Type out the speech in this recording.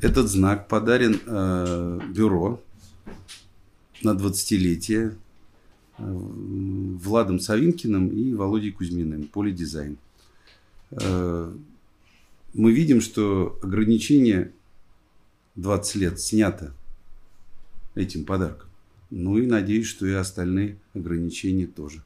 Этот знак подарен э, бюро на 20-летие э, Владом Савинкиным и Володей Кузьминым, Полидизайн. Э, мы видим, что ограничение 20 лет снято этим подарком. Ну и надеюсь, что и остальные ограничения тоже.